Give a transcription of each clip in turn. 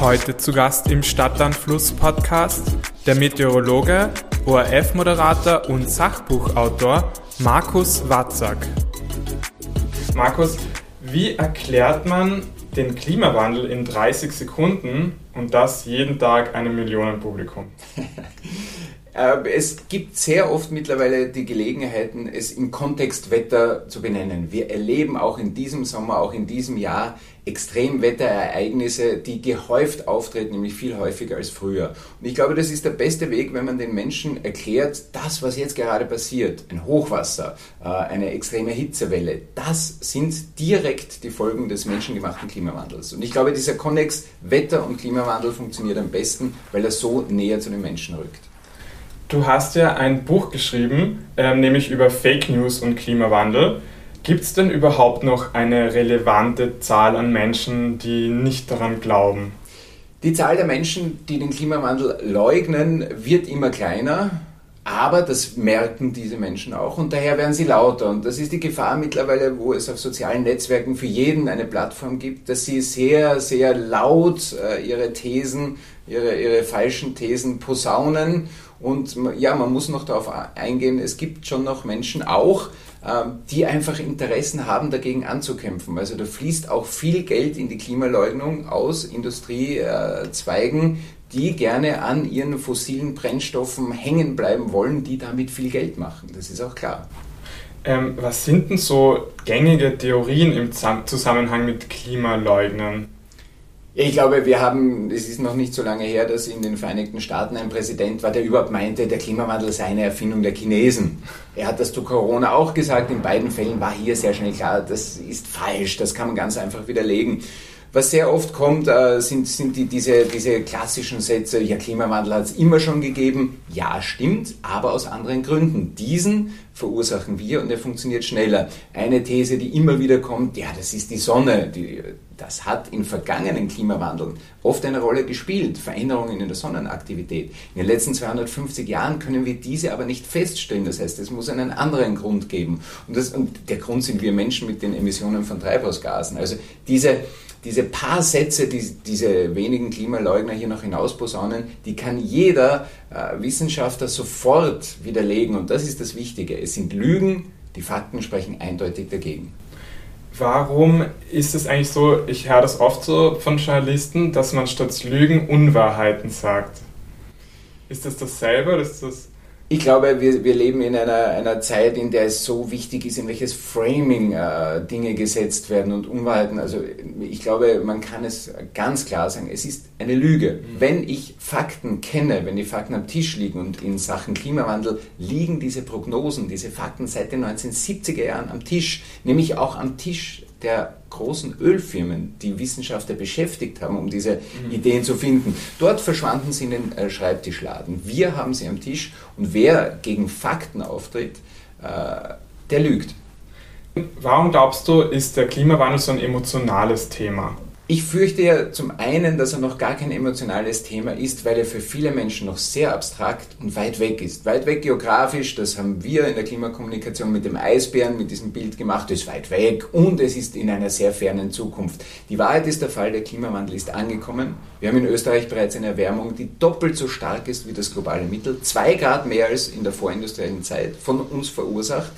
Heute zu Gast im Stadtlandfluss Podcast der Meteorologe, ORF-Moderator und Sachbuchautor Markus Watzak. Markus, wie erklärt man den Klimawandel in 30 Sekunden und das jeden Tag einem Millionenpublikum? Äh, es gibt sehr oft mittlerweile die Gelegenheiten, es im Kontext Wetter zu benennen. Wir erleben auch in diesem Sommer, auch in diesem Jahr Extremwetterereignisse, die gehäuft auftreten, nämlich viel häufiger als früher. Und ich glaube, das ist der beste Weg, wenn man den Menschen erklärt, das, was jetzt gerade passiert, ein Hochwasser, äh, eine extreme Hitzewelle, das sind direkt die Folgen des menschengemachten Klimawandels. Und ich glaube, dieser Konnex Wetter und Klimawandel funktioniert am besten, weil er so näher zu den Menschen rückt. Du hast ja ein Buch geschrieben, äh, nämlich über Fake News und Klimawandel. Gibt es denn überhaupt noch eine relevante Zahl an Menschen, die nicht daran glauben? Die Zahl der Menschen, die den Klimawandel leugnen, wird immer kleiner. Aber das merken diese Menschen auch und daher werden sie lauter. Und das ist die Gefahr mittlerweile, wo es auf sozialen Netzwerken für jeden eine Plattform gibt, dass sie sehr, sehr laut äh, ihre Thesen, ihre, ihre falschen Thesen posaunen und ja, man muss noch darauf eingehen, es gibt schon noch Menschen auch, ähm, die einfach Interessen haben, dagegen anzukämpfen. Also da fließt auch viel Geld in die Klimaleugnung aus Industriezweigen, die gerne an ihren fossilen Brennstoffen hängen bleiben wollen, die damit viel Geld machen. Das ist auch klar. Ähm, was sind denn so gängige Theorien im Zusammenhang mit Klimaleugnern? Ich glaube, wir haben, es ist noch nicht so lange her, dass in den Vereinigten Staaten ein Präsident war, der überhaupt meinte, der Klimawandel sei eine Erfindung der Chinesen. Er hat das zu Corona auch gesagt. In beiden Fällen war hier sehr schnell klar, das ist falsch, das kann man ganz einfach widerlegen. Was sehr oft kommt, äh, sind, sind die, diese, diese klassischen Sätze, ja, Klimawandel hat es immer schon gegeben. Ja, stimmt, aber aus anderen Gründen. Diesen verursachen wir und er funktioniert schneller. Eine These, die immer wieder kommt, ja, das ist die Sonne. Die, das hat in vergangenen Klimawandeln oft eine Rolle gespielt, Veränderungen in der Sonnenaktivität. In den letzten 250 Jahren können wir diese aber nicht feststellen. Das heißt, es muss einen anderen Grund geben. Und, das, und der Grund sind wir Menschen mit den Emissionen von Treibhausgasen. Also diese diese paar Sätze, die diese wenigen Klimaleugner hier noch hinausposaunen, die kann jeder äh, Wissenschaftler sofort widerlegen. Und das ist das Wichtige. Es sind Lügen, die Fakten sprechen eindeutig dagegen. Warum ist es eigentlich so, ich höre das oft so von Journalisten, dass man statt Lügen Unwahrheiten sagt? Ist das dasselbe oder ist das ich glaube, wir, wir leben in einer, einer Zeit, in der es so wichtig ist, in welches Framing äh, Dinge gesetzt werden und Unwahrheiten. Also ich glaube, man kann es ganz klar sagen, es ist eine Lüge. Mhm. Wenn ich Fakten kenne, wenn die Fakten am Tisch liegen und in Sachen Klimawandel liegen diese Prognosen, diese Fakten seit den 1970er Jahren am Tisch, nämlich auch am Tisch der großen Ölfirmen, die Wissenschaftler beschäftigt haben, um diese mhm. Ideen zu finden. Dort verschwanden sie in den äh, Schreibtischladen. Wir haben sie am Tisch und wer gegen Fakten auftritt, äh, der lügt. Warum glaubst du, ist der Klimawandel so ein emotionales Thema? Ich fürchte ja zum einen, dass er noch gar kein emotionales Thema ist, weil er für viele Menschen noch sehr abstrakt und weit weg ist. Weit weg geografisch, das haben wir in der Klimakommunikation mit dem Eisbären, mit diesem Bild gemacht, ist weit weg und es ist in einer sehr fernen Zukunft. Die Wahrheit ist der Fall, der Klimawandel ist angekommen. Wir haben in Österreich bereits eine Erwärmung, die doppelt so stark ist wie das globale Mittel, zwei Grad mehr als in der vorindustriellen Zeit von uns verursacht.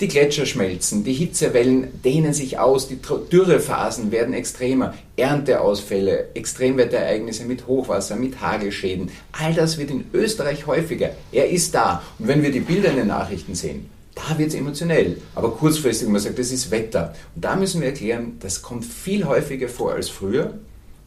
Die Gletscher schmelzen, die Hitzewellen dehnen sich aus, die Dürrephasen werden extremer, Ernteausfälle, Extremwetterereignisse mit Hochwasser, mit Hagelschäden, all das wird in Österreich häufiger. Er ist da. Und wenn wir die Bilder in den Nachrichten sehen, da wird es emotionell. Aber kurzfristig, man sagt, das ist Wetter. Und da müssen wir erklären, das kommt viel häufiger vor als früher.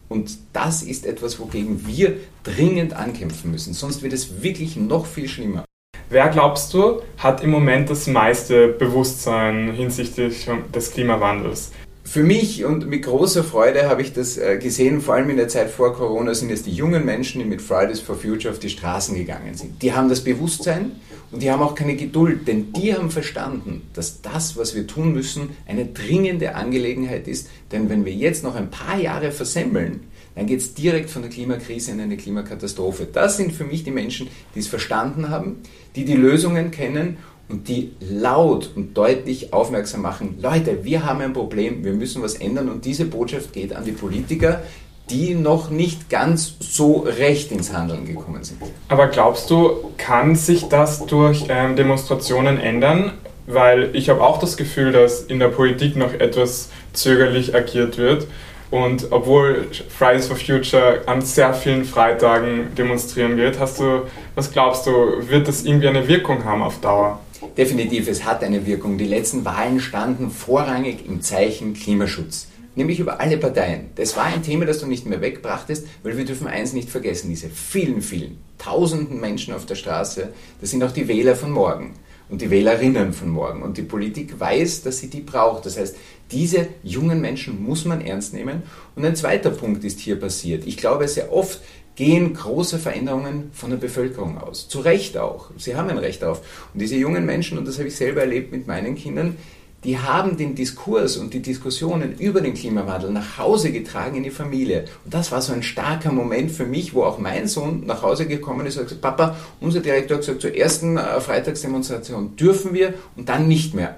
Und das ist etwas, wogegen wir dringend ankämpfen müssen. Sonst wird es wirklich noch viel schlimmer. Wer glaubst du, hat im Moment das meiste Bewusstsein hinsichtlich des Klimawandels? Für mich und mit großer Freude habe ich das äh, gesehen, vor allem in der Zeit vor Corona sind es die jungen Menschen, die mit Fridays for Future auf die Straßen gegangen sind. Die haben das Bewusstsein und die haben auch keine Geduld, denn die haben verstanden, dass das, was wir tun müssen, eine dringende Angelegenheit ist. Denn wenn wir jetzt noch ein paar Jahre versemmeln, dann geht es direkt von der Klimakrise in eine Klimakatastrophe. Das sind für mich die Menschen, die es verstanden haben, die die Lösungen kennen und die laut und deutlich aufmerksam machen, Leute, wir haben ein Problem, wir müssen was ändern und diese Botschaft geht an die Politiker, die noch nicht ganz so recht ins Handeln gekommen sind. Aber glaubst du, kann sich das durch ähm, Demonstrationen ändern? Weil ich habe auch das Gefühl, dass in der Politik noch etwas zögerlich agiert wird. Und obwohl Fridays for Future an sehr vielen Freitagen demonstrieren wird, hast du, was glaubst du, wird das irgendwie eine Wirkung haben auf Dauer? Definitiv, es hat eine Wirkung. Die letzten Wahlen standen vorrangig im Zeichen Klimaschutz nämlich über alle Parteien. Das war ein Thema, das du nicht mehr wegbrachtest, weil wir dürfen eins nicht vergessen, diese vielen, vielen, tausenden Menschen auf der Straße, das sind auch die Wähler von morgen und die Wählerinnen von morgen. Und die Politik weiß, dass sie die braucht. Das heißt, diese jungen Menschen muss man ernst nehmen. Und ein zweiter Punkt ist hier passiert. Ich glaube, sehr oft gehen große Veränderungen von der Bevölkerung aus. Zu Recht auch. Sie haben ein Recht darauf. Und diese jungen Menschen, und das habe ich selber erlebt mit meinen Kindern, die haben den Diskurs und die Diskussionen über den Klimawandel nach Hause getragen in die Familie. Und das war so ein starker Moment für mich, wo auch mein Sohn nach Hause gekommen ist und gesagt, Papa, unser Direktor hat gesagt, zur ersten äh, Freitagsdemonstration dürfen wir und dann nicht mehr.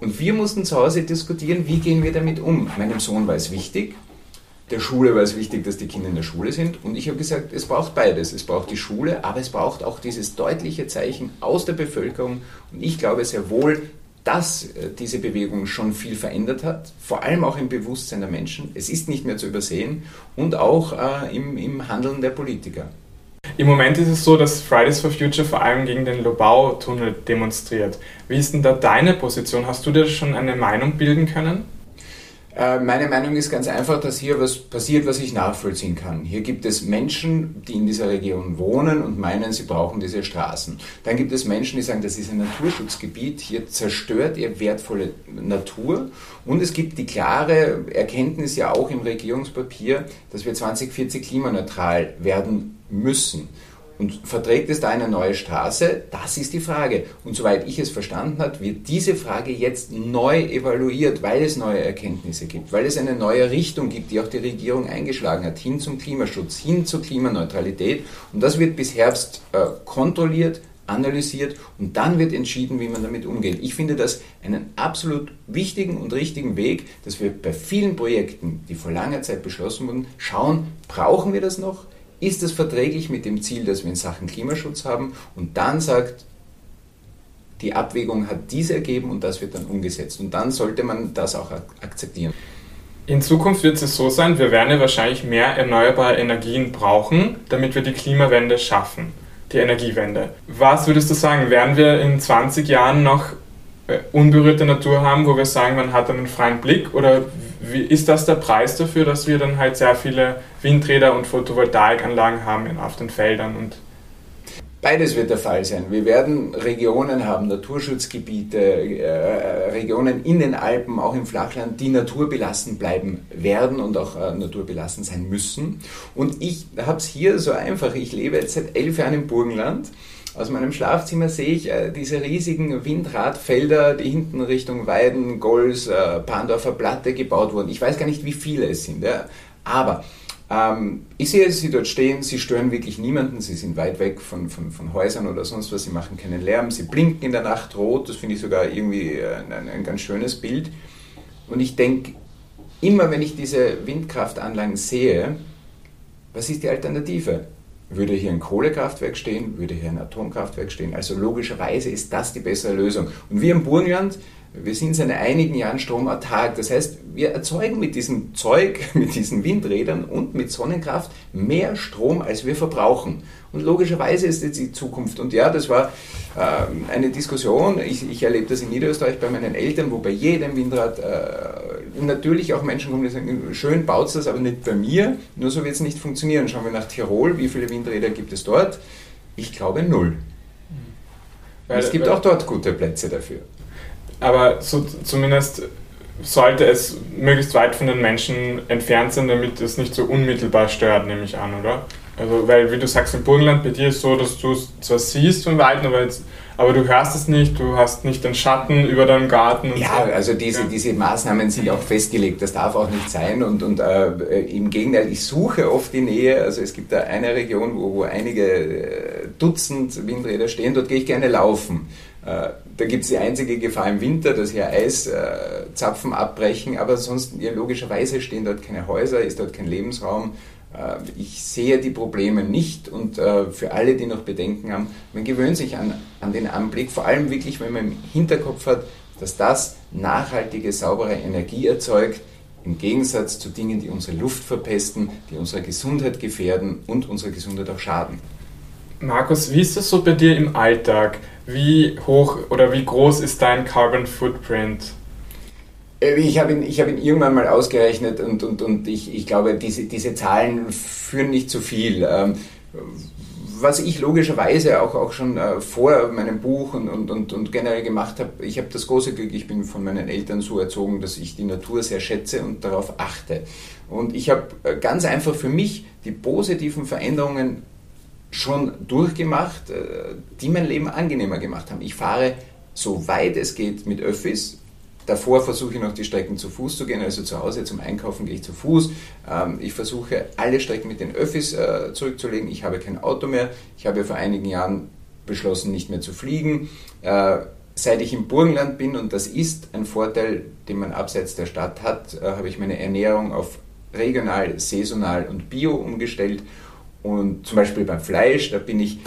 Und wir mussten zu Hause diskutieren, wie gehen wir damit um. Meinem Sohn war es wichtig, der Schule war es wichtig, dass die Kinder in der Schule sind. Und ich habe gesagt, es braucht beides. Es braucht die Schule, aber es braucht auch dieses deutliche Zeichen aus der Bevölkerung. Und ich glaube sehr wohl, dass äh, diese Bewegung schon viel verändert hat, vor allem auch im Bewusstsein der Menschen. Es ist nicht mehr zu übersehen und auch äh, im, im Handeln der Politiker. Im Moment ist es so, dass Fridays for Future vor allem gegen den Lobau-Tunnel demonstriert. Wie ist denn da deine Position? Hast du dir schon eine Meinung bilden können? Äh, meine Meinung ist ganz einfach, dass hier was passiert, was ich nachvollziehen kann. Hier gibt es Menschen, die in dieser Region wohnen und meinen, sie brauchen diese Straßen. Dann gibt es Menschen, die sagen, das ist ein Naturschutzgebiet, hier zerstört ihr wertvolle Natur. Und es gibt die klare Erkenntnis ja auch im Regierungspapier, dass wir 2040 klimaneutral werden müssen. Und verträgt es da eine neue Straße? Das ist die Frage. Und soweit ich es verstanden habe, wird diese Frage jetzt neu evaluiert, weil es neue Erkenntnisse gibt, weil es eine neue Richtung gibt, die auch die Regierung eingeschlagen hat, hin zum Klimaschutz, hin zur Klimaneutralität. Und das wird bis Herbst äh, kontrolliert, analysiert und dann wird entschieden, wie man damit umgeht. Ich finde das einen absolut wichtigen und richtigen Weg, dass wir bei vielen Projekten, die vor langer Zeit beschlossen wurden, schauen, brauchen wir das noch? Ist es verträglich mit dem Ziel, das wir in Sachen Klimaschutz haben und dann sagt, die Abwägung hat dies ergeben und das wird dann umgesetzt. Und dann sollte man das auch akzeptieren. In Zukunft wird es so sein, wir werden ja wahrscheinlich mehr erneuerbare Energien brauchen, damit wir die Klimawende schaffen, die Energiewende. Was würdest du sagen, werden wir in 20 Jahren noch äh, unberührte Natur haben, wo wir sagen, man hat einen freien Blick? Oder ist das der Preis dafür, dass wir dann halt sehr viele Windräder und Photovoltaikanlagen haben auf den Feldern und Beides wird der Fall sein. Wir werden Regionen haben, Naturschutzgebiete, äh, Regionen in den Alpen, auch im Flachland, die naturbelassen bleiben werden und auch äh, naturbelassen sein müssen. Und ich habe es hier so einfach. Ich lebe jetzt seit elf Jahren im Burgenland aus meinem Schlafzimmer sehe ich äh, diese riesigen Windradfelder, die hinten Richtung Weiden, Golz, äh, Pandorfer Platte gebaut wurden. Ich weiß gar nicht, wie viele es sind. Ja. Aber ähm, ich sehe sie dort stehen, sie stören wirklich niemanden, sie sind weit weg von, von, von Häusern oder sonst was, sie machen keinen Lärm, sie blinken in der Nacht rot, das finde ich sogar irgendwie äh, ein, ein ganz schönes Bild. Und ich denke, immer wenn ich diese Windkraftanlagen sehe, was ist die Alternative? Würde hier ein Kohlekraftwerk stehen, würde hier ein Atomkraftwerk stehen. Also logischerweise ist das die bessere Lösung. Und wir im Burgenland, wir sind seit einigen Jahren stromartark. Das heißt, wir erzeugen mit diesem Zeug, mit diesen Windrädern und mit Sonnenkraft mehr Strom, als wir verbrauchen. Und logischerweise ist jetzt die Zukunft. Und ja, das war äh, eine Diskussion. Ich, ich, erlebe das in Niederösterreich bei meinen Eltern, wo bei jedem Windrad äh, natürlich auch Menschen kommen, die sagen, schön baut das, aber nicht bei mir. Nur so wird es nicht funktionieren. Schauen wir nach Tirol, wie viele Windräder gibt es dort? Ich glaube null. Weil, es gibt auch dort gute Plätze dafür. Aber so, zumindest sollte es möglichst weit von den Menschen entfernt sein, damit es nicht so unmittelbar stört, nehme ich an, oder? Also, weil, wie du sagst, im Burgenland bei dir ist es so, dass du es zwar siehst von Weitem, aber, jetzt, aber du hörst es nicht, du hast nicht den Schatten über deinem Garten. ja, so. also diese, ja. diese Maßnahmen sind auch festgelegt, das darf auch nicht sein und, und äh, im Gegenteil, ich suche oft die Nähe, also es gibt da eine Region, wo, wo einige äh, Dutzend Windräder stehen, dort gehe ich gerne laufen. Äh, da gibt es die einzige Gefahr im Winter, dass hier Eiszapfen abbrechen, aber sonst ja, logischerweise stehen dort keine Häuser, ist dort kein Lebensraum. Äh, ich sehe die Probleme nicht und äh, für alle, die noch Bedenken haben, man gewöhnt sich an, an den Anblick, vor allem wirklich, wenn man im Hinterkopf hat, dass das nachhaltige, saubere Energie erzeugt, im Gegensatz zu Dingen, die unsere Luft verpesten, die unsere Gesundheit gefährden und unsere Gesundheit auch schaden. Markus, wie ist das so bei dir im Alltag? Wie hoch oder wie groß ist dein Carbon Footprint? Äh, ich habe ihn, hab ihn irgendwann mal ausgerechnet und, und, und ich, ich glaube, diese, diese Zahlen führen nicht zu viel. Ähm, was ich logischerweise auch, auch schon äh, vor meinem Buch und, und, und, und generell gemacht habe, ich habe das große Glück, ich bin von meinen Eltern so erzogen, dass ich die Natur sehr schätze und darauf achte. Und ich habe äh, ganz einfach für mich die positiven Veränderungen schon durchgemacht, die mein Leben angenehmer gemacht haben. Ich fahre so weit es geht mit Öffis, Davor versuche ich noch die Strecken zu Fuß zu gehen, also zu Hause zum Einkaufen gehe ich zu Fuß. Ähm, ich versuche alle Strecken mit den Öffis äh, zurückzulegen. Ich habe kein Auto mehr. Ich habe vor einigen Jahren beschlossen, nicht mehr zu fliegen. Äh, seit ich im Burgenland bin, und das ist ein Vorteil, den man abseits der Stadt hat, äh, habe ich meine Ernährung auf regional, saisonal und bio umgestellt. Und zum Beispiel beim Fleisch, da bin ich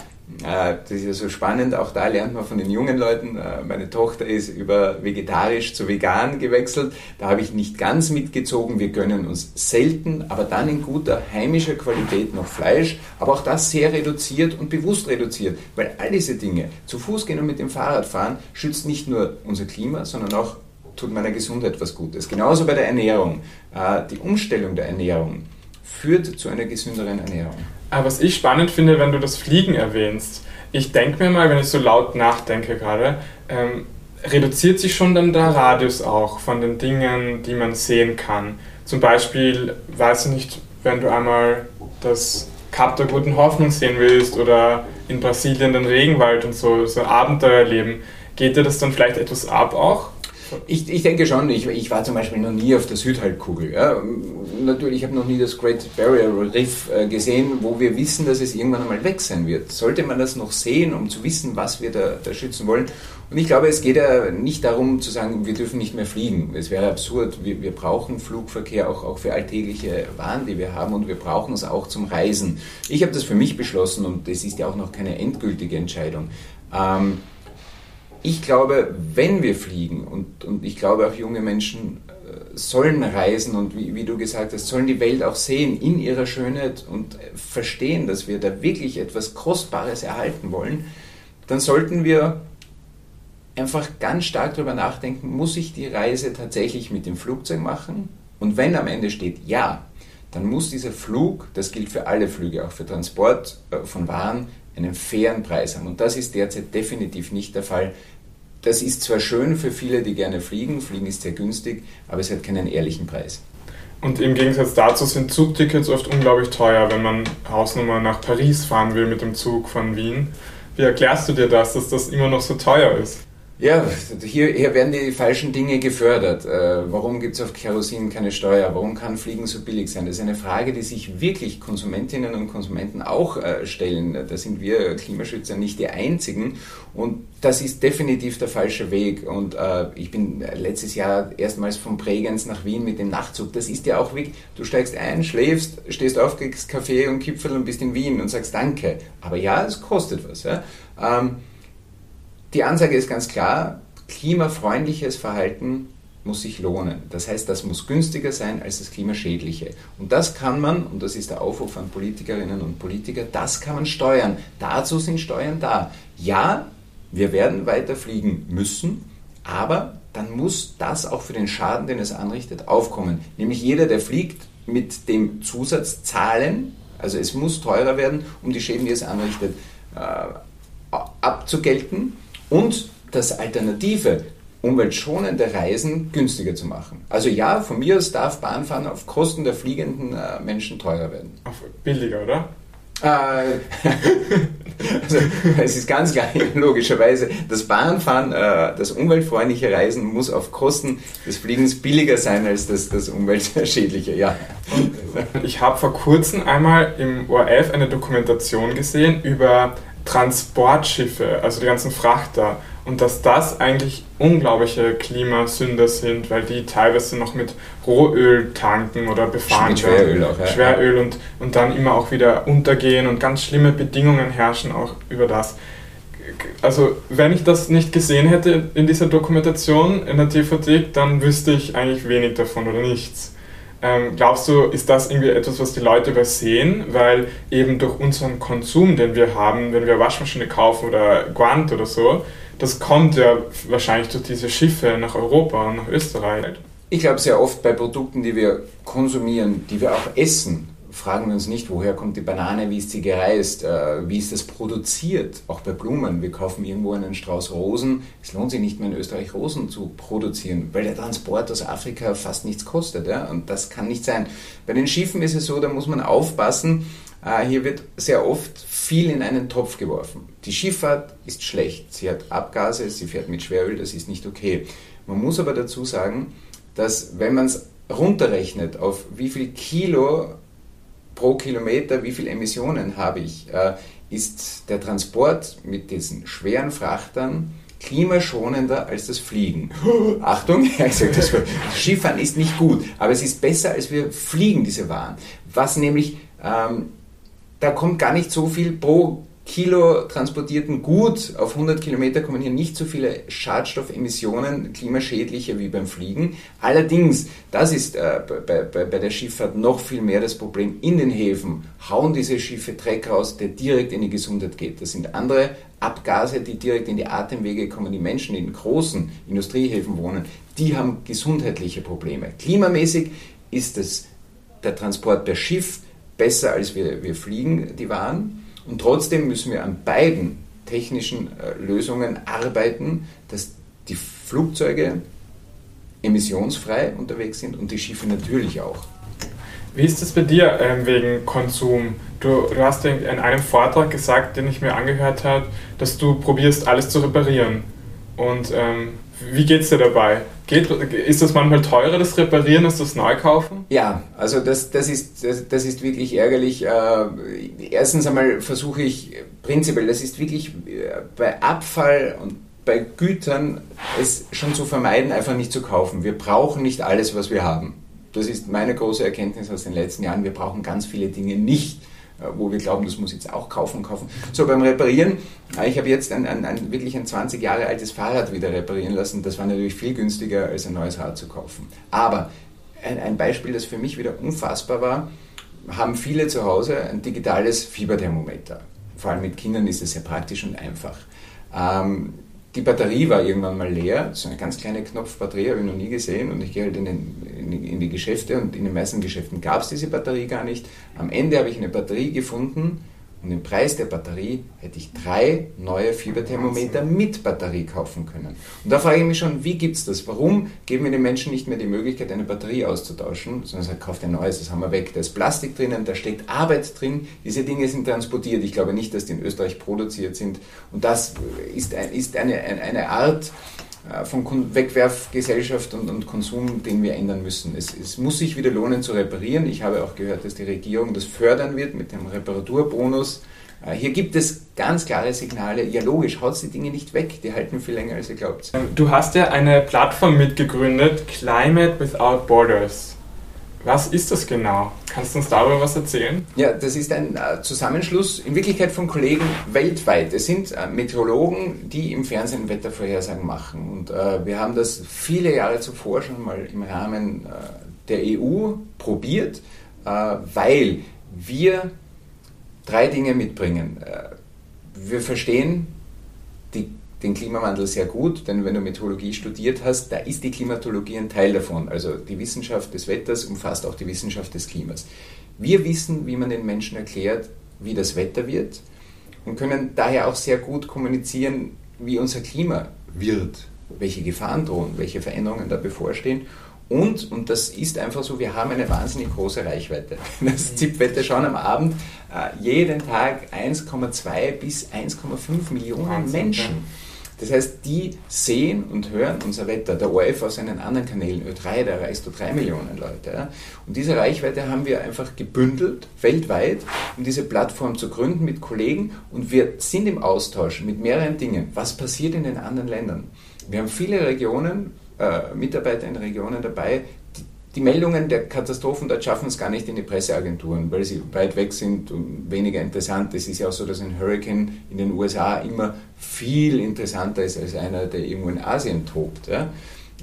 äh, das ist ja so spannend, auch da lernt man von den jungen Leuten. Äh, meine Tochter ist über vegetarisch zu vegan gewechselt. Da habe ich nicht ganz mitgezogen. Wir gönnen uns selten, aber dann in guter heimischer Qualität noch Fleisch. Aber auch das sehr reduziert und bewusst reduziert, weil all diese Dinge, zu Fuß gehen und mit dem Fahrrad fahren, schützt nicht nur unser Klima, sondern auch tut meiner Gesundheit was Gutes. Genauso bei der Ernährung. Äh, die Umstellung der Ernährung führt zu einer gesünderen Ernährung. Aber was ich spannend finde, wenn du das Fliegen erwähnst, ich denke mir mal, wenn ich so laut nachdenke gerade, ähm, reduziert sich schon dann der Radius auch von den Dingen, die man sehen kann. Zum Beispiel, weiß ich nicht, wenn du einmal das Kap der guten Hoffnung sehen willst oder in Brasilien den Regenwald und so, so Abenteuer erleben, geht dir das dann vielleicht etwas ab auch? Ich, ich denke schon, ich, ich war zum Beispiel noch nie auf der Südhalbkugel. Ja. Natürlich, ich habe noch nie das Great Barrier Reef äh, gesehen, wo wir wissen, dass es irgendwann einmal weg sein wird. Sollte man das noch sehen, um zu wissen, was wir da, da schützen wollen? Und ich glaube, es geht ja nicht darum zu sagen, wir dürfen nicht mehr fliegen. Es wäre absurd. Wir, wir brauchen Flugverkehr auch, auch für alltägliche Waren, die wir haben und wir brauchen es auch zum Reisen. Ich habe das für mich beschlossen und es ist ja auch noch keine endgültige Entscheidung. Ähm, ich glaube, wenn wir fliegen, und, und ich glaube auch junge Menschen äh, sollen reisen und wie, wie, du gesagt hast, sollen die Welt auch sehen in ihrer Schönheit und verstehen, dass wir da wirklich etwas Kostbares erhalten wollen, dann sollten wir einfach ganz stark darüber nachdenken, muss ich die Reise tatsächlich mit dem Flugzeug machen? Und wenn am Ende steht ja, dann muss dieser Flug, das gilt für alle Flüge, auch für Transport äh, von Waren, einen fairen Preis haben. Und das ist derzeit definitiv nicht der Fall. Das ist zwar schön für viele, die gerne fliegen, Fliegen ist sehr günstig, aber es hat keinen ehrlichen Preis. Und im Gegensatz dazu sind Zugtickets oft unglaublich teuer, wenn man Hausnummer nach Paris fahren will mit dem Zug von Wien. Wie erklärst du dir das, dass das immer noch so teuer ist? Ja, hier, hier werden die falschen Dinge gefördert. Äh, warum gibt es auf Kerosin keine Steuer? Warum kann Fliegen so billig sein? Das ist eine Frage, die sich wirklich Konsumentinnen und Konsumenten auch äh, stellen. Da sind wir Klimaschützer nicht die Einzigen. Und das ist definitiv der falsche Weg. Und äh, ich bin letztes Jahr erstmals von Bregenz nach Wien mit dem Nachtzug. Das ist ja auch wirklich, du steigst ein, schläfst, stehst auf, kriegst Kaffee und Kipfel und bist in Wien und sagst Danke. Aber ja, es kostet was. Ja? Ähm, die Ansage ist ganz klar, klimafreundliches Verhalten muss sich lohnen. Das heißt, das muss günstiger sein als das klimaschädliche. Und das kann man, und das ist der Aufruf an Politikerinnen und Politiker, das kann man steuern. Dazu sind Steuern da. Ja, wir werden weiter fliegen müssen, aber dann muss das auch für den Schaden, den es anrichtet, aufkommen. Nämlich jeder, der fliegt, mit dem Zusatz zahlen, also es muss teurer werden, um die Schäden, die es anrichtet, äh, abzugelten und das Alternative, umweltschonende Reisen günstiger zu machen. Also ja, von mir aus darf Bahnfahren auf Kosten der fliegenden äh, Menschen teurer werden. Auf billiger, oder? Äh, also, es ist ganz klar, logischerweise, das Bahnfahren, äh, das umweltfreundliche Reisen muss auf Kosten des Fliegens billiger sein als das, das umweltschädliche, ja. Ich habe vor kurzem einmal im ORF eine Dokumentation gesehen über Transportschiffe, also die ganzen Frachter. und dass das eigentlich unglaubliche Klimasünder sind, weil die teilweise noch mit Rohöl tanken oder befahren mit Schweröl auch, ja. Schweröl und, und dann immer auch wieder untergehen und ganz schlimme Bedingungen herrschen auch über das. Also wenn ich das nicht gesehen hätte in dieser Dokumentation in der TV-Thek, dann wüsste ich eigentlich wenig davon oder nichts. Ähm, glaubst du, ist das irgendwie etwas, was die Leute übersehen? Weil eben durch unseren Konsum, den wir haben, wenn wir Waschmaschine kaufen oder Guant oder so, das kommt ja wahrscheinlich durch diese Schiffe nach Europa und nach Österreich. Ich glaube sehr oft bei Produkten, die wir konsumieren, die wir auch essen, fragen wir uns nicht, woher kommt die Banane, wie ist sie gereist, äh, wie ist das produziert. Auch bei Blumen. Wir kaufen irgendwo einen Strauß Rosen. Es lohnt sich nicht mehr in Österreich Rosen zu produzieren, weil der Transport aus Afrika fast nichts kostet. Ja? Und das kann nicht sein. Bei den Schiffen ist es so, da muss man aufpassen. Äh, hier wird sehr oft viel in einen Topf geworfen. Die Schifffahrt ist schlecht. Sie hat Abgase, sie fährt mit Schweröl, das ist nicht okay. Man muss aber dazu sagen, dass wenn man es runterrechnet auf wie viel Kilo pro Kilometer, wie viele Emissionen habe ich, äh, ist der Transport mit diesen schweren Frachtern klimaschonender als das Fliegen. Achtung, ich sage das Skifahren ist nicht gut, aber es ist besser, als wir fliegen diese Waren. Was nämlich, ähm, da kommt gar nicht so viel pro Kilo transportierten Gut auf 100 Kilometer kommen hier nicht so viele Schadstoffemissionen, klimaschädliche wie beim Fliegen. Allerdings, das ist äh, bei, bei, bei, der Schifffahrt noch viel mehr das Problem. In den Häfen hauen diese Schiffe Dreck raus, der direkt in die Gesundheit geht. Das sind andere Abgase, die direkt in die Atemwege kommen. Die Menschen, die in großen Industriehäfen wohnen, die haben gesundheitliche Probleme. Klimamäßig ist es der Transport per Schiff besser, als wir, wir fliegen die Waren. Und trotzdem müssen wir an beiden technischen äh, Lösungen arbeiten, dass die Flugzeuge emissionsfrei unterwegs sind und die Schiffe natürlich auch. Wie ist es bei dir ähm, wegen Konsum? Du, du, hast in einem Vortrag gesagt, den ich mir angehört habe, dass du probierst, alles zu reparieren. Und ähm, wie geht es dir dabei? Geht, ist das manchmal teurer, das Reparieren, als das Neukaufen? Ja, also das, das, ist, das, das ist wirklich ärgerlich. Äh, erstens einmal versuche ich prinzipiell, das ist wirklich äh, bei Abfall und bei Gütern es schon zu vermeiden, einfach nicht zu kaufen. Wir brauchen nicht alles, was wir haben. Das ist meine große Erkenntnis aus den letzten Jahren. Wir brauchen ganz viele Dinge nicht wo wir glauben, das muss jetzt auch kaufen, kaufen. So, beim Reparieren, äh, ich habe jetzt ein, ein, ein, wirklich ein 20 Jahre altes Fahrrad wieder reparieren lassen. Das war natürlich viel günstiger, als ein neues Rad zu kaufen. Aber ein, ein Beispiel, das für mich wieder unfassbar war, haben viele zu Hause ein digitales Fieberthermometer. Vor allem mit Kindern ist es sehr praktisch und einfach. Ähm, die Batterie war irgendwann mal leer, so eine ganz kleine Knopfbatterie habe ich noch nie gesehen und ich gehe halt in, den, in, in die Geschäfte und in den meisten Geschäften gab es diese Batterie gar nicht. Am Ende habe ich eine Batterie gefunden, und im Preis der Batterie hätte ich drei neue Fieberthermometer mit Batterie kaufen können. Und da frage ich mich schon, wie gibt es das? Warum geben wir den Menschen nicht mehr die Möglichkeit, eine Batterie auszutauschen, sondern sagt, kauft ein neues, das haben wir weg. Da ist Plastik drinnen, da steckt Arbeit drin, diese Dinge sind transportiert. Ich glaube nicht, dass die in Österreich produziert sind. Und das ist, ein, ist eine, eine Art, von Wegwerfgesellschaft und, und, Konsum, den wir ändern müssen. Es, es, muss sich wieder lohnen zu reparieren. Ich habe auch gehört, dass die Regierung das fördern wird mit dem Reparaturbonus. Äh, hier gibt es ganz klare Signale. Ja, logisch, haut die Dinge nicht weg. Die halten viel länger, als ihr glaubt. Du hast ja eine Plattform mitgegründet, Climate Without Borders. Was ist das genau? Kannst du uns darüber was erzählen? Ja, das ist ein äh, Zusammenschluss in Wirklichkeit von Kollegen weltweit. Es sind äh, Meteorologen, die im Fernsehen Wettervorhersagen machen. Und äh, wir haben das viele Jahre zuvor schon mal im Rahmen äh, der EU probiert, äh, weil wir drei Dinge mitbringen. Äh, wir verstehen die den Klimawandel sehr gut, denn wenn du Meteorologie studiert hast, da ist die Klimatologie ein Teil davon. Also die Wissenschaft des Wetters umfasst auch die Wissenschaft des Klimas. Wir wissen, wie man den Menschen erklärt, wie das Wetter wird und können daher auch sehr gut kommunizieren, wie unser Klima wird, welche Gefahren drohen, welche Veränderungen da bevorstehen. Und, und das ist einfach so, wir haben eine wahnsinnig große Reichweite. Das ZIP-Wetter schauen am Abend äh, jeden Tag 1,2 bis 1,5 Millionen Menschen. Das heißt, die sehen und hören unser Wetter. Der ORF aus seinen anderen Kanälen, Ö3, da erreichst du drei Millionen Leute. Ja? Und diese Reichweite haben wir einfach gebündelt, weltweit, um diese Plattform zu gründen mit Kollegen. Und wir sind im Austausch mit mehreren Dingen. Was passiert in den anderen Ländern? Wir haben viele Regionen, äh, Mitarbeiter in Regionen dabei, die Meldungen der Katastrophen dort schaffen es gar nicht in die Presseagenturen, weil sie weit weg sind und weniger interessant. Es ist ja auch so, dass ein Hurricane in den USA immer viel interessanter ist als einer, der irgendwo in Asien tobt. Ja?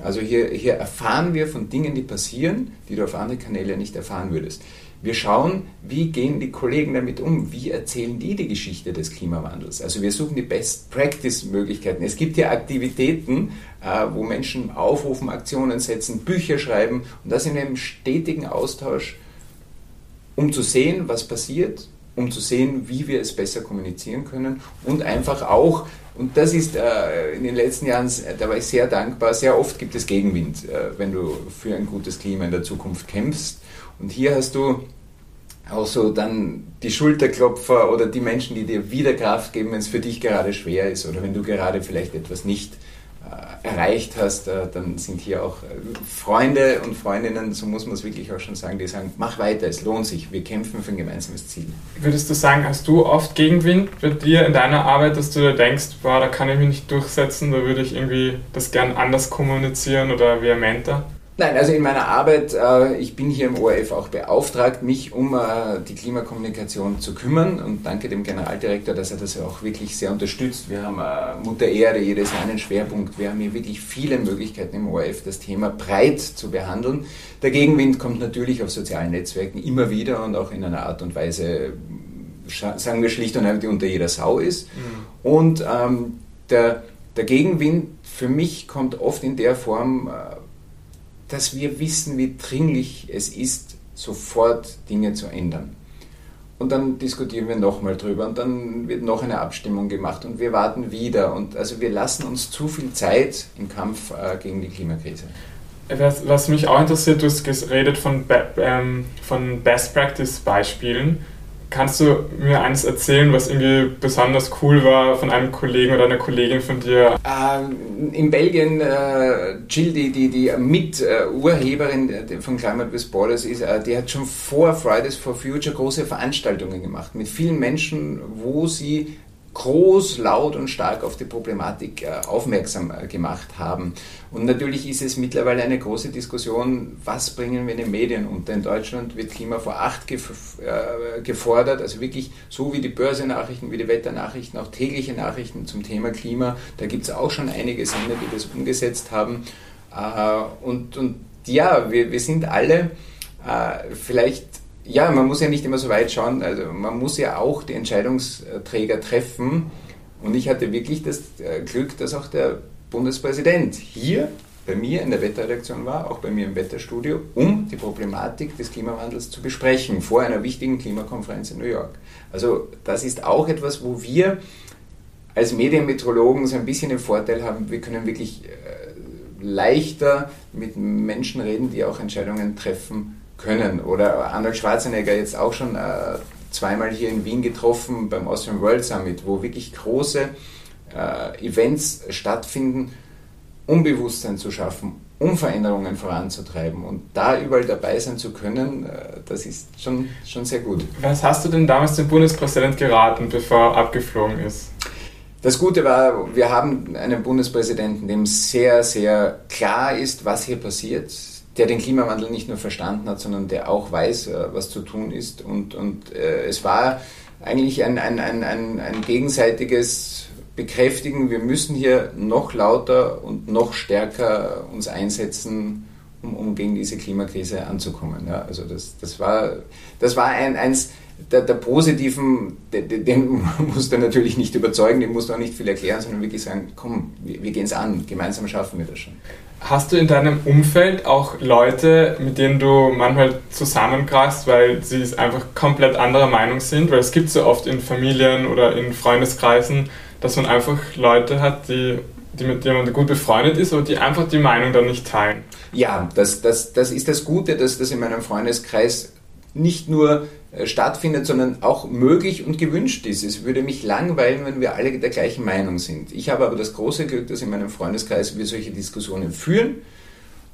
Also hier, hier erfahren wir von Dingen, die passieren, die du auf andere Kanäle nicht erfahren würdest. Wir schauen, wie gehen die Kollegen damit um, wie erzählen die die Geschichte des Klimawandels. Also wir suchen die Best-Practice-Möglichkeiten. Es gibt ja Aktivitäten, äh, wo Menschen aufrufen, Aktionen setzen, Bücher schreiben und das in einem stetigen Austausch, um zu sehen, was passiert, um zu sehen, wie wir es besser kommunizieren können und einfach auch, und das ist äh, in den letzten Jahren, da war ich sehr dankbar, sehr oft gibt es Gegenwind, äh, wenn du für ein gutes Klima in der Zukunft kämpfst. Und hier hast du auch so dann die Schulterklopfer oder die Menschen, die dir wieder Kraft geben, wenn es für dich gerade schwer ist oder wenn du gerade vielleicht etwas nicht äh, erreicht hast, äh, dann sind hier auch äh, Freunde und Freundinnen, so muss man es wirklich auch schon sagen, die sagen, mach weiter, es lohnt sich, wir kämpfen für ein gemeinsames Ziel. Würdest du sagen, hast du oft Gegenwind bei dir in deiner Arbeit, dass du dir denkst, boah, da kann ich mich nicht durchsetzen, da würde ich irgendwie das gern anders kommunizieren oder vehementer? Nein, also in meiner Arbeit, äh, ich bin hier im ORF auch beauftragt, mich um äh, die Klimakommunikation zu kümmern und danke dem Generaldirektor, dass er das auch wirklich sehr unterstützt. Wir haben äh, Mutter Erde jedes Jahr einen Schwerpunkt. Wir haben hier wirklich viele Möglichkeiten im ORF, das Thema breit zu behandeln. Der Gegenwind kommt natürlich auf sozialen Netzwerken immer wieder und auch in einer Art und Weise, sagen wir schlicht und einfach, die unter jeder Sau ist. Mhm. Und ähm, der, der Gegenwind für mich kommt oft in der Form, dass wir wissen, wie dringlich es ist, sofort Dinge zu ändern. Und dann diskutieren wir nochmal drüber und dann wird noch eine Abstimmung gemacht und wir warten wieder. Und also wir lassen uns zu viel Zeit im Kampf äh, gegen die Klimakrise. Was, was, mich auch interessiert, du hast geredet von, ähm, von Best Practice Beispielen. Kannst du mir eines erzählen, was irgendwie besonders cool war von einem Kollegen oder einer Kollegin von dir? Ähm, in Belgien, äh, Jill, die, die, die Miturheberin äh, von Climate with Borders ist, äh, die hat schon vor Fridays for Future große Veranstaltungen gemacht mit vielen Menschen, wo sie groß, laut und stark auf die Problematik äh, aufmerksam äh, gemacht haben. Und natürlich ist es mittlerweile eine große Diskussion, was bringen wir in den Medien unter. In Deutschland wird Klima vor acht äh, gefordert, also wirklich so wie die Börsenachrichten, wie die Wetternachrichten, auch tägliche Nachrichten zum Thema Klima. Da gibt es auch schon einige Sender, die das umgesetzt haben. Und, und ja, wir, wir sind alle vielleicht ja, man muss ja nicht immer so weit schauen. Also man muss ja auch die Entscheidungsträger treffen. Und ich hatte wirklich das äh, Glück, dass auch der Bundespräsident hier bei mir in der Wetterredaktion war, auch bei mir im Wetterstudio, um die Problematik des Klimawandels zu besprechen, vor einer wichtigen Klimakonferenz in New York. Also das ist auch etwas, wo wir als Medienmetrologen so ein bisschen den Vorteil haben, wir können wirklich äh, leichter mit Menschen reden, die auch Entscheidungen treffen können. Oder Arnold Schwarzenegger jetzt auch schon äh, zweimal hier in Wien getroffen beim Austrian World Summit, wo wirklich große äh, Events stattfinden, um Bewusstsein zu schaffen, um Veränderungen voranzutreiben. Und da überall dabei sein zu können, äh, das ist schon, schon sehr gut. Was hast du denn damals dem Bundespräsident geraten, bevor er abgeflogen ist? Das Gute war, wir haben einen Bundespräsidenten, dem sehr, sehr klar ist, was hier passiert der den Klimawandel nicht nur verstanden hat, sondern der auch weiß, äh, was zu tun ist. Und, und äh, es war eigentlich ein, ein, ein, ein, ein gegenseitiges Bekräftigen, wir müssen hier noch lauter und noch stärker uns einsetzen, um, um gegen diese Klimakrise anzukommen. Ja, also das, das war, das war ein, eins der, der positiven, den, den musst du natürlich nicht überzeugen, den musst du auch nicht viel erklären, sondern wirklich sagen, komm, wir, wir gehen es an, gemeinsam schaffen wir das schon. Hast du in deinem Umfeld auch Leute, mit denen du manchmal zusammenkreist, weil sie einfach komplett anderer Meinung sind? Weil es gibt so oft in Familien oder in Freundeskreisen, dass man einfach Leute hat, die, die mit denen man gut befreundet ist, aber die einfach die Meinung dann nicht teilen. Ja, das, das, das ist das Gute, dass das in meinem Freundeskreis nicht nur äh, stattfindet, sondern auch möglich und gewünscht ist. Es würde mich langweilen, wenn wir alle der gleichen Meinung sind. Ich habe aber das große Glück, dass in meinem Freundeskreis wir solche Diskussionen führen.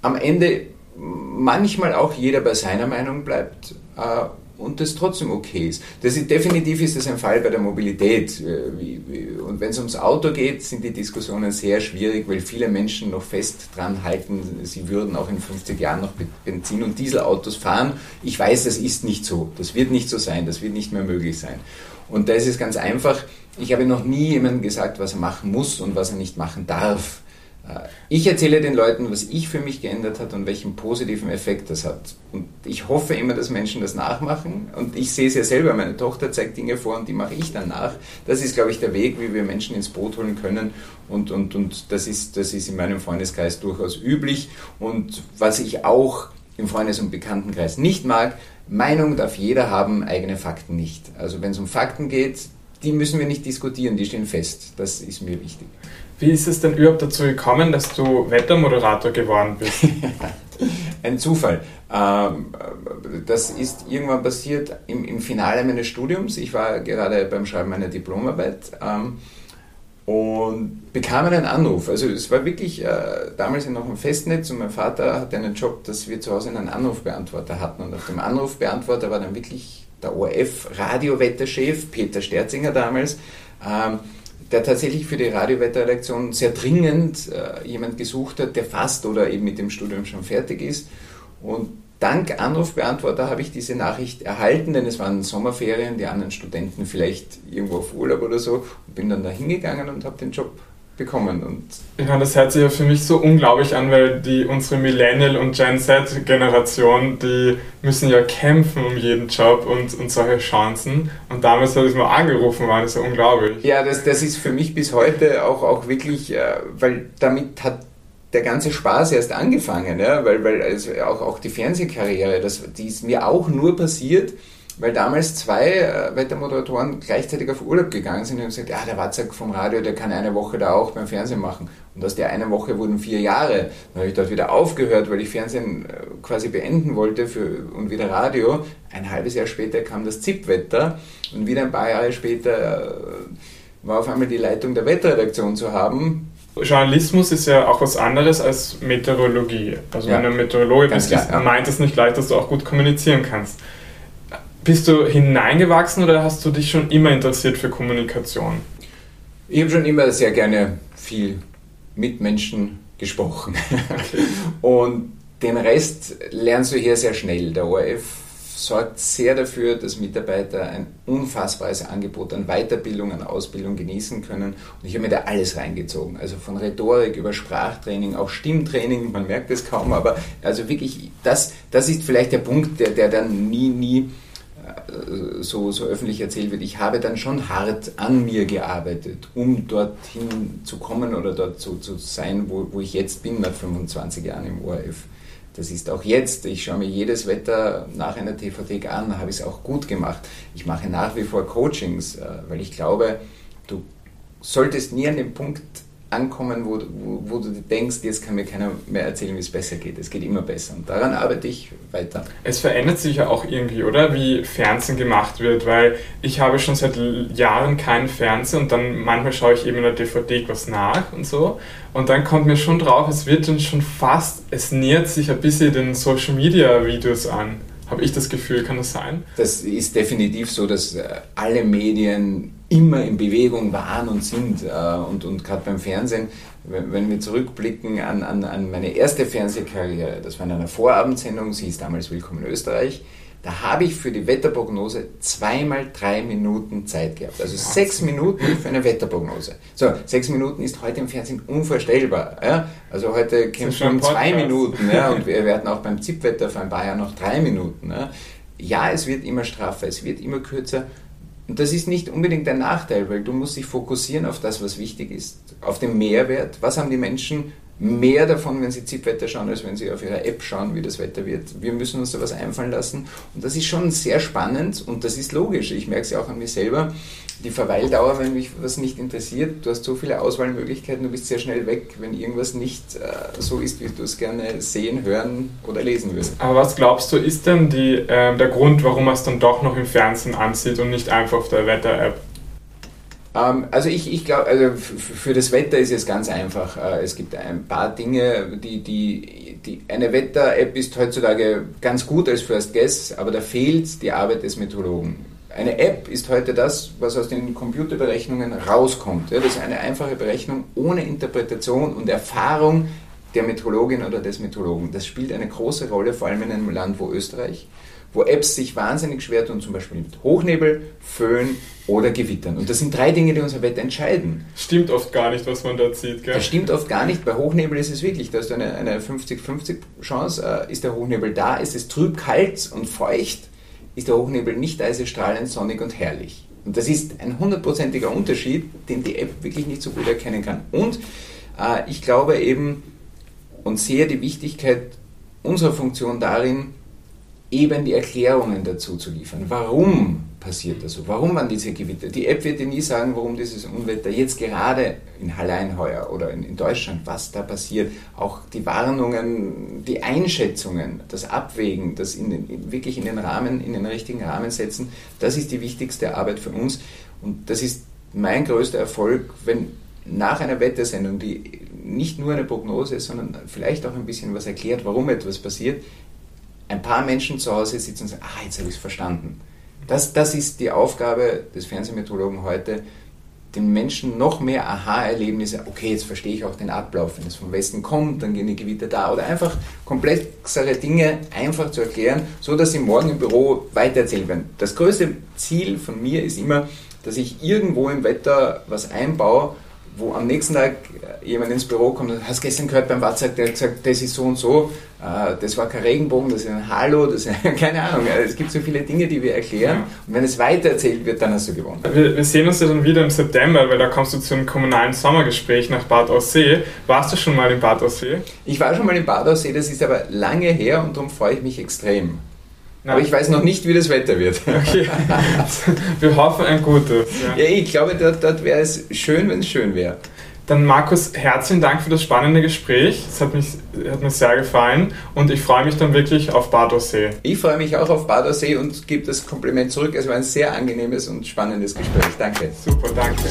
Am Ende manchmal auch jeder bei seiner Meinung bleibt äh, und das trotzdem okay ist. Das ist definitiv ist das ein Fall bei der Mobilität. Äh, und wenn es ums Auto geht, sind die Diskussionen sehr schwierig, weil viele Menschen noch fest dran halten, sie würden auch in 50 Jahren noch Benzin- und Dieselautos fahren. Ich weiß, das ist nicht so. Das wird nicht so sein. Das wird nicht mehr möglich sein. Und da ist es ganz einfach. Ich habe noch nie jemandem gesagt, was er machen muss und was er nicht machen darf. Ich erzähle den Leuten, was ich für mich geändert hat und welchen positiven Effekt das hat. Und ich hoffe immer, dass Menschen das nachmachen. Und ich sehe es ja selber, meine Tochter zeigt Dinge vor und die mache ich dann nach. Das ist, glaube ich, der Weg, wie wir Menschen ins Boot holen können. Und, und, und das, ist, das ist in meinem Freundeskreis durchaus üblich. Und was ich auch im Freundes- und Bekanntenkreis nicht mag, Meinung darf jeder haben, eigene Fakten nicht. Also wenn es um Fakten geht, die müssen wir nicht diskutieren, die stehen fest. Das ist mir wichtig. Wie ist es denn überhaupt dazu gekommen, dass du Wettermoderator geworden bist? Ein Zufall. Ähm, das ist irgendwann passiert im, Finale meines Studiums. Ich war gerade beim Schreiben meiner Diplomarbeit ähm, und bekam einen Anruf. Also es war wirklich äh, damals noch ein Festnetz und mein Vater hatte einen Job, dass wir zu Hause einen Anrufbeantworter hatten. Und auf dem Anrufbeantworter war dann wirklich der ORF-Radiowetterchef, Peter Sterzinger damals, ähm, der tatsächlich für die Radiowetterredaktion sehr dringend äh, jemand gesucht hat, der fast oder eben mit dem Studium schon fertig ist. Und dank Anrufbeantworter habe ich diese Nachricht erhalten, denn es waren Sommerferien, die anderen Studenten vielleicht irgendwo auf Urlaub oder so, und bin dann da hingegangen und habe den Job bekommen. Und ich meine, das hört sich ja für mich so unglaublich an, weil die unsere Millennial- und Gen Z-Generation, die müssen ja kämpfen um jeden Job und, und solche Chancen. Und damals, als ich mal angerufen war, das ist ja unglaublich. Ja, das, das ist für mich bis heute auch, auch wirklich, äh, weil damit hat der ganze Spaß erst angefangen, ja? weil, weil also auch, auch die Fernsehkarriere, das, die ist mir auch nur passiert, weil damals zwei äh, Wettermoderatoren gleichzeitig auf Urlaub gegangen sind und gesagt, ja, der Watzak vom Radio, der kann eine Woche da auch beim Fernsehen machen. Und aus der einen Woche wurden vier Jahre. Dann habe ich dort wieder aufgehört, weil ich Fernsehen äh, quasi beenden wollte für, und wieder Radio. Ein halbes Jahr später kam das ZIP-Wetter und wieder ein paar Jahre später äh, war auf einmal die Leitung der Wetterredaktion zu haben. Journalismus ist ja auch was anderes als Meteorologie. Also ja, wenn du Meteorologe bist, klar, ja. meint es nicht gleich, dass du auch gut kommunizieren kannst. Bist du hineingewachsen oder hast du dich schon immer interessiert für Kommunikation? Ich habe schon immer sehr gerne viel mit Menschen gesprochen. Und den Rest lernst du hier sehr schnell. Der ORF sorgt sehr dafür, dass Mitarbeiter ein unfassbares Angebot an Weiterbildung, an Ausbildung genießen können. Und ich habe mir da alles reingezogen. Also von Rhetorik über Sprachtraining, auch Stimmtraining, man merkt es kaum, aber also wirklich, das, das ist vielleicht der Punkt, der, der dann nie, nie so, so öffentlich erzählt wird, ich habe dann schon hart an mir gearbeitet, um dorthin zu kommen oder dort so zu sein, wo, wo ich jetzt bin, nach 25 Jahren im ORF. Das ist auch jetzt. Ich schaue mir jedes Wetter nach einer TVT an, habe ich es auch gut gemacht. Ich mache nach wie vor Coachings, äh, weil ich glaube, du solltest nie an dem Punkt ankommen, wo, wo, wo, du denkst, jetzt kann mir keiner mehr erzählen, wie es besser geht. Es geht immer besser und daran arbeite ich weiter. Es verändert sich ja auch irgendwie, oder? Wie Fernsehen gemacht wird, weil ich habe schon seit Jahren keinen Fernseher und dann manchmal schaue ich eben in der DVD was nach und so und dann kommt mir schon drauf, es wird dann schon fast, es nähert sich ein bisschen den Social Media Videos an. Habe ich das Gefühl, kann das sein? Das ist definitiv so, dass äh, alle Medien immer in Bewegung waren und sind. Äh, und, und gerade beim Fernsehen, wenn wir zurückblicken an, an, an meine erste Fernsehkarriere, das war in einer Vorabendsendung, sie ist damals Willkommen in Österreich, da habe ich für die Wetterprognose zweimal drei Minuten Zeit gehabt. Also sechs Minuten für eine Wetterprognose. So, sechs Minuten ist heute im Fernsehen unvorstellbar. Ja? Also heute kämpft man um zwei Minuten. Ja? Und wir werden auch beim ZIP-Wetter vor ein paar Jahren noch drei Minuten. Ja? ja, es wird immer straffer, es wird immer kürzer. Und das ist nicht unbedingt ein Nachteil, weil du musst dich fokussieren auf das, was wichtig ist, auf den Mehrwert. Was haben die Menschen mehr davon, wenn Sie ZIP-Wetter schauen, als wenn Sie auf Ihrer App schauen, wie das Wetter wird. Wir müssen uns da was einfallen lassen. Und das ist schon sehr spannend und das ist logisch. Ich merke es ja auch an mir selber. Die Verweildauer, wenn mich was nicht interessiert, du hast so viele Auswahlmöglichkeiten, du bist sehr schnell weg, wenn irgendwas nicht äh, so ist, wie du es gerne sehen, hören oder lesen wirst. Aber was glaubst du, ist denn die, äh, der Grund, warum man es dann doch noch im Fernsehen ansieht und nicht einfach auf der Wetter-App? Ähm, also ich, ich glaube, also für das Wetter ist es ganz einfach. Äh, es gibt ein paar Dinge, die, die, die eine Wetter-App ist heutzutage ganz gut als First Guess, aber da fehlt die Arbeit des Meteorologen. Eine App ist heute das, was aus den Computerberechnungen rauskommt. das ist eine einfache Berechnung ohne Interpretation und Erfahrung der Meteorologin oder des Meteorologen. Das spielt eine große Rolle, vor allem in einem Land wo Österreich wo Apps sich wahnsinnig schwer tun, zum Beispiel mit Hochnebel, Föhn oder Gewittern. Und das sind drei Dinge, die unser Wetter entscheiden. Stimmt oft gar nicht, was man da sieht, gell? Das stimmt oft gar nicht. Bei Hochnebel ist es wirklich, da hast du eine, eine 50-50 Chance. Äh, ist der Hochnebel da? Ist es trüb, kalt und feucht? Ist der Hochnebel nicht da? Ist es strahlend, sonnig und herrlich? Und das ist ein hundertprozentiger Unterschied, den die App wirklich nicht so gut erkennen kann. Und äh, ich glaube eben und sehe die Wichtigkeit unserer Funktion darin, eben die Erklärungen dazu zu liefern. Warum passiert das so? Warum waren diese Gewitter? Die App wird dir nie sagen, warum dieses Unwetter jetzt gerade in Halleinheuer oder in, in, Deutschland, was da passiert. Auch die Warnungen, die Einschätzungen, das Abwägen, das in den, wirklich in den Rahmen, in den richtigen Rahmen setzen, das ist die wichtigste Arbeit für uns. Und das ist mein größter Erfolg, wenn nach einer Wettersendung, die nicht nur eine Prognose ist, sondern vielleicht auch ein bisschen was erklärt, warum etwas passiert, ein paar Menschen zu Hause sitzen und sagen, ah, jetzt habe ich es verstanden. Das, das ist die Aufgabe des Fernsehmeteorologen heute, den Menschen noch mehr Aha-Erlebnisse, okay, jetzt verstehe ich auch den Ablauf, wenn es vom Westen kommt, dann gehen die Gewitter da, oder einfach komplexere Dinge einfach zu erklären, so dass sie morgen im Büro weitererzählen werden. Das größte Ziel von mir ist immer, dass ich irgendwo im Wetter was einbaue, wo am nächsten Tag jemand ins Büro kommt und hast gestern gehört beim WhatsApp, der hat gesagt, das ist so und so, äh, das war kein Regenbogen, das ist ein Hallo, das ist keine Ahnung. Es gibt so viele Dinge, die wir erklären ja. und wenn es weitererzählt wird, dann hast du gewonnen. Wir, wir, sehen uns ja dann wieder im September, weil da kommst du zu einem kommunalen Sommergespräch nach Bad Aussee. Warst du schon mal in Bad Aussee? Ich war schon mal in Bad Aussee, das ist aber lange her und darum freue ich mich extrem. Aber ich weiß noch nicht, wie das Wetter wird. Okay. Wir hoffen ein gutes. Ja, ja ich glaube, dort, dort wäre es schön, wenn es schön wäre. Dann Markus, herzlichen Dank für das spannende Gespräch. Es hat, mich, hat mir sehr gefallen und ich freue mich dann wirklich auf Badersee. Ich freue mich auch auf Badersee und gebe das Kompliment zurück. Es war ein sehr angenehmes und spannendes Gespräch. Danke. Super, danke.